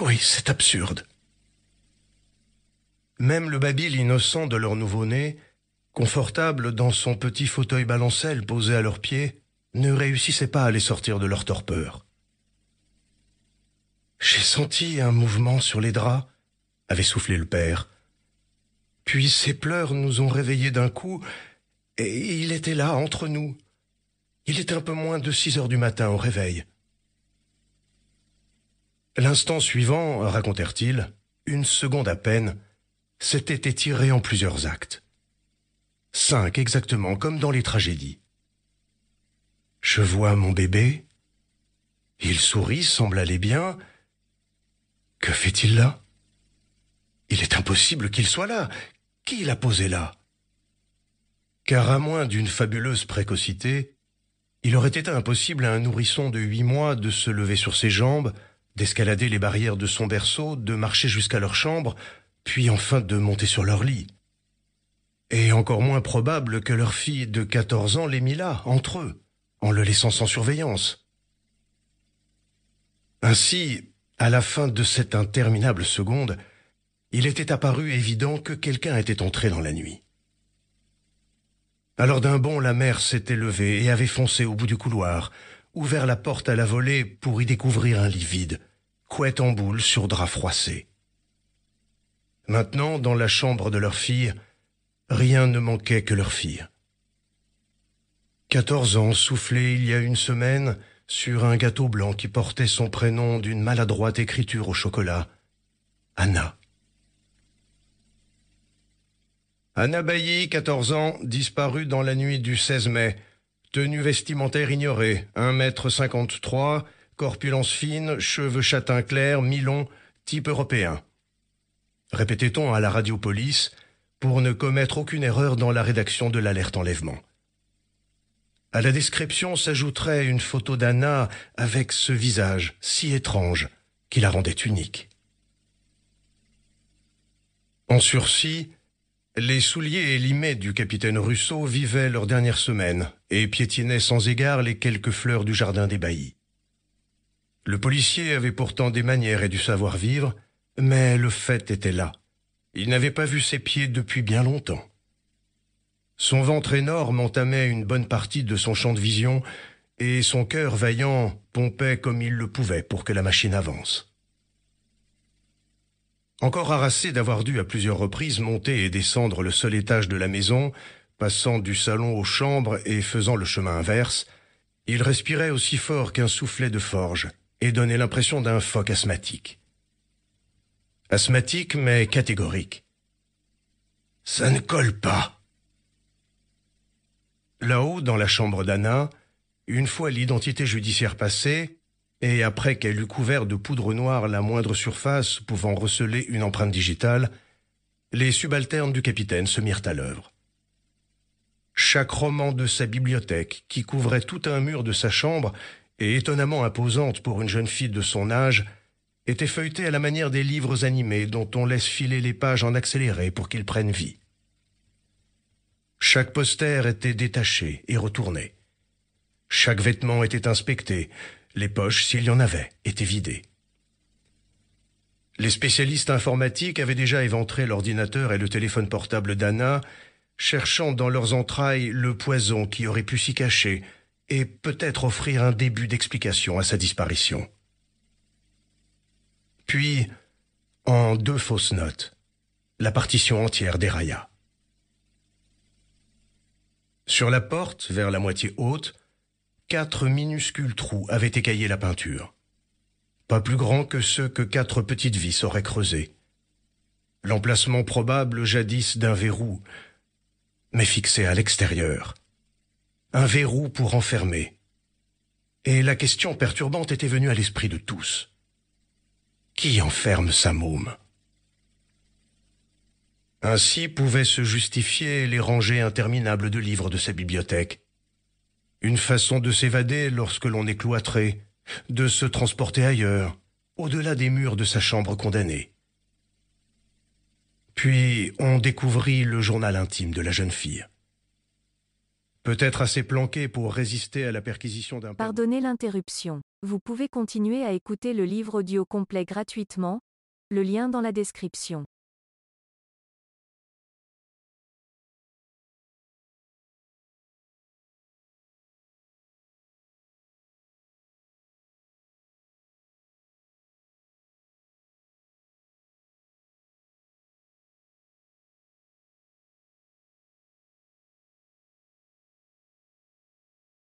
Oui, c'est absurde. Même le babil innocent de leur nouveau-né, confortable dans son petit fauteuil balancelle posé à leurs pieds, ne réussissait pas à les sortir de leur torpeur. J'ai senti un mouvement sur les draps, avait soufflé le père. Puis ses pleurs nous ont réveillés d'un coup, et il était là, entre nous. Il était un peu moins de six heures du matin au réveil. L'instant suivant, racontèrent-ils, une seconde à peine, s'était étiré en plusieurs actes. Cinq exactement, comme dans les tragédies. Je vois mon bébé. Il sourit, semble aller bien. Que fait-il là? Il est impossible qu'il soit là. Qui l'a posé là? Car à moins d'une fabuleuse précocité, il aurait été impossible à un nourrisson de huit mois de se lever sur ses jambes, d'escalader les barrières de son berceau, de marcher jusqu'à leur chambre, puis enfin de monter sur leur lit. Et encore moins probable que leur fille de quatorze ans l'ait mis là, entre eux, en le laissant sans surveillance. Ainsi, à la fin de cette interminable seconde, il était apparu évident que quelqu'un était entré dans la nuit. Alors d'un bond, la mère s'était levée et avait foncé au bout du couloir, ouvert la porte à la volée pour y découvrir un lit vide, couette en boule sur drap froissé. Maintenant, dans la chambre de leur fille, rien ne manquait que leur fille. Quatorze ans soufflés il y a une semaine sur un gâteau blanc qui portait son prénom d'une maladroite écriture au chocolat. Anna. Anna Bailly, 14 ans, disparue dans la nuit du 16 mai. Tenue vestimentaire ignorée, 1 mètre 53, corpulence fine, cheveux châtain clair, mi-long, type européen. Répétait-on à la radio police pour ne commettre aucune erreur dans la rédaction de l'alerte enlèvement? À la description s'ajouterait une photo d'Anna avec ce visage si étrange qui la rendait unique. En sursis, les souliers élimés du capitaine Rousseau vivaient leur dernière semaine et piétinaient sans égard les quelques fleurs du jardin des baillis. Le policier avait pourtant des manières et du savoir-vivre, mais le fait était là. Il n'avait pas vu ses pieds depuis bien longtemps. Son ventre énorme entamait une bonne partie de son champ de vision, et son cœur vaillant pompait comme il le pouvait pour que la machine avance. Encore harassé d'avoir dû à plusieurs reprises monter et descendre le seul étage de la maison, passant du salon aux chambres et faisant le chemin inverse, il respirait aussi fort qu'un soufflet de forge et donnait l'impression d'un phoque asthmatique. Asthmatique mais catégorique. Ça ne colle pas. Là-haut, dans la chambre d'Anna, une fois l'identité judiciaire passée, et après qu'elle eut couvert de poudre noire la moindre surface pouvant receler une empreinte digitale, les subalternes du capitaine se mirent à l'œuvre. Chaque roman de sa bibliothèque, qui couvrait tout un mur de sa chambre, et étonnamment imposante pour une jeune fille de son âge, était feuilleté à la manière des livres animés dont on laisse filer les pages en accéléré pour qu'ils prennent vie. Chaque poster était détaché et retourné. Chaque vêtement était inspecté, les poches, s'il y en avait, étaient vidées. Les spécialistes informatiques avaient déjà éventré l'ordinateur et le téléphone portable d'Anna, cherchant dans leurs entrailles le poison qui aurait pu s'y cacher et peut-être offrir un début d'explication à sa disparition. Puis, en deux fausses notes, la partition entière dérailla. Sur la porte, vers la moitié haute, quatre minuscules trous avaient écaillé la peinture. Pas plus grands que ceux que quatre petites vis auraient creusés. L'emplacement probable jadis d'un verrou, mais fixé à l'extérieur. Un verrou pour enfermer. Et la question perturbante était venue à l'esprit de tous. Qui enferme sa môme? Ainsi pouvaient se justifier les rangées interminables de livres de sa bibliothèque, une façon de s'évader lorsque l'on est cloîtré, de se transporter ailleurs, au-delà des murs de sa chambre condamnée. Puis on découvrit le journal intime de la jeune fille. Peut-être assez planqué pour résister à la perquisition d'un... Pardonnez l'interruption. Vous pouvez continuer à écouter le livre audio complet gratuitement, le lien dans la description.